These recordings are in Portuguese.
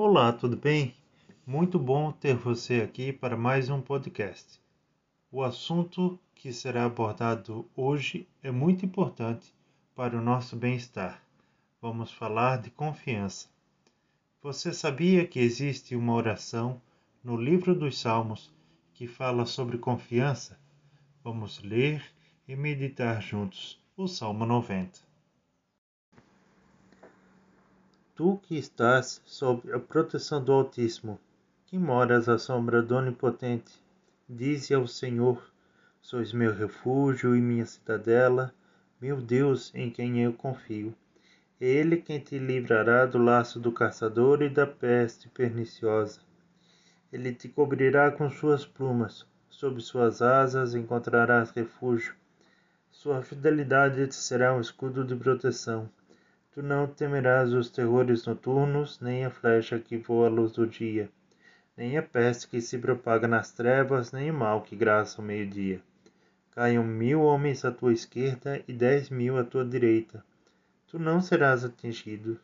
Olá, tudo bem? Muito bom ter você aqui para mais um podcast. O assunto que será abordado hoje é muito importante para o nosso bem-estar. Vamos falar de confiança. Você sabia que existe uma oração no livro dos Salmos que fala sobre confiança? Vamos ler e meditar juntos o Salmo 90. Tu que estás sob a proteção do Altíssimo, que moras à sombra do Onipotente, dize ao Senhor: Sois meu refúgio e minha cidadela, meu Deus em quem eu confio. É Ele quem te livrará do laço do caçador e da peste perniciosa. Ele te cobrirá com suas plumas, sob suas asas encontrarás refúgio. Sua fidelidade te será um escudo de proteção. Tu não temerás os terrores noturnos, nem a flecha que voa à luz do dia, nem a peste que se propaga nas trevas, nem o mal que graça ao meio-dia. Caiam mil homens à tua esquerda e dez mil à tua direita. Tu não serás atingido.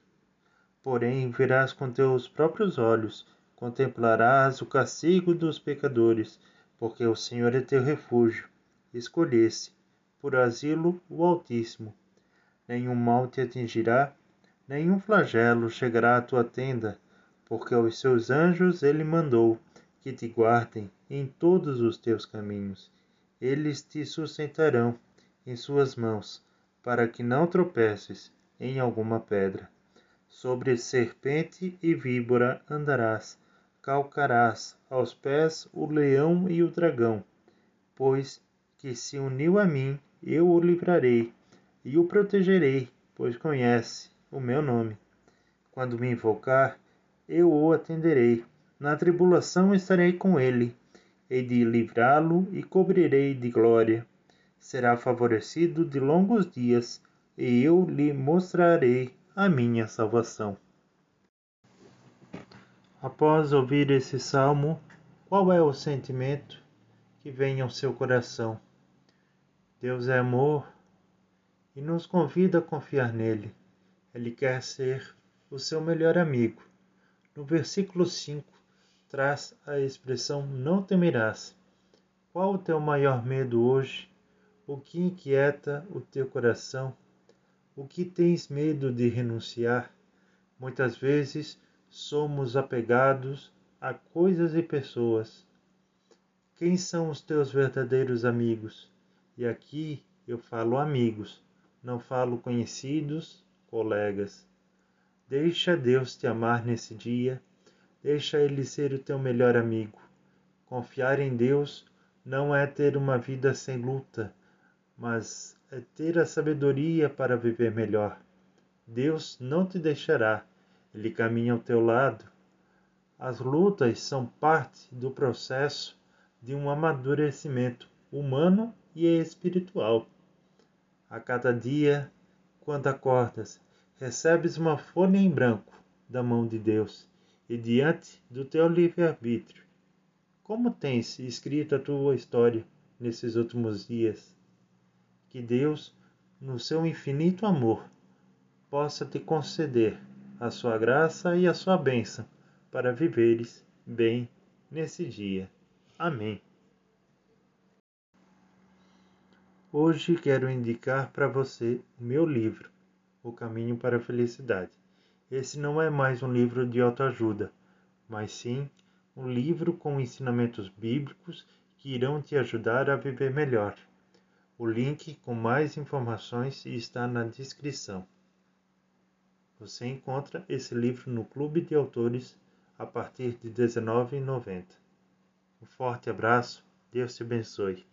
Porém, verás com teus próprios olhos, contemplarás o castigo dos pecadores, porque o Senhor é teu refúgio. Escolheste, por asilo, o Altíssimo nenhum mal te atingirá, nenhum flagelo chegará à tua tenda, porque aos seus anjos ele mandou que te guardem em todos os teus caminhos. Eles te sustentarão em suas mãos, para que não tropeces em alguma pedra. Sobre serpente e víbora andarás, calcarás aos pés o leão e o dragão, pois que se uniu a mim, eu o livrarei e o protegerei, pois conhece o meu nome. Quando me invocar, eu o atenderei. Na tribulação estarei com ele, hei de livrá-lo e cobrirei de glória. Será favorecido de longos dias, e eu lhe mostrarei a minha salvação. Após ouvir esse salmo, qual é o sentimento que vem ao seu coração? Deus é amor, e nos convida a confiar nele. Ele quer ser o seu melhor amigo. No versículo 5, traz a expressão não temerás. Qual o teu maior medo hoje? O que inquieta o teu coração? O que tens medo de renunciar? Muitas vezes somos apegados a coisas e pessoas. Quem são os teus verdadeiros amigos? E aqui eu falo amigos não falo conhecidos, colegas. Deixa Deus te amar nesse dia, deixa Ele ser o teu melhor amigo. Confiar em Deus não é ter uma vida sem luta, mas é ter a sabedoria para viver melhor. Deus não te deixará, Ele caminha ao teu lado. As lutas são parte do processo de um amadurecimento humano e espiritual. A cada dia, quando acordas, recebes uma folha em branco da mão de Deus e diante do teu livre-arbítrio. Como tens escrito a tua história nesses últimos dias? Que Deus, no seu infinito amor, possa te conceder a sua graça e a sua bênção para viveres bem nesse dia. Amém. Hoje quero indicar para você o meu livro, O Caminho para a Felicidade. Esse não é mais um livro de autoajuda, mas sim um livro com ensinamentos bíblicos que irão te ajudar a viver melhor. O link com mais informações está na descrição. Você encontra esse livro no Clube de Autores a partir de R$ 19,90. Um forte abraço, Deus te abençoe.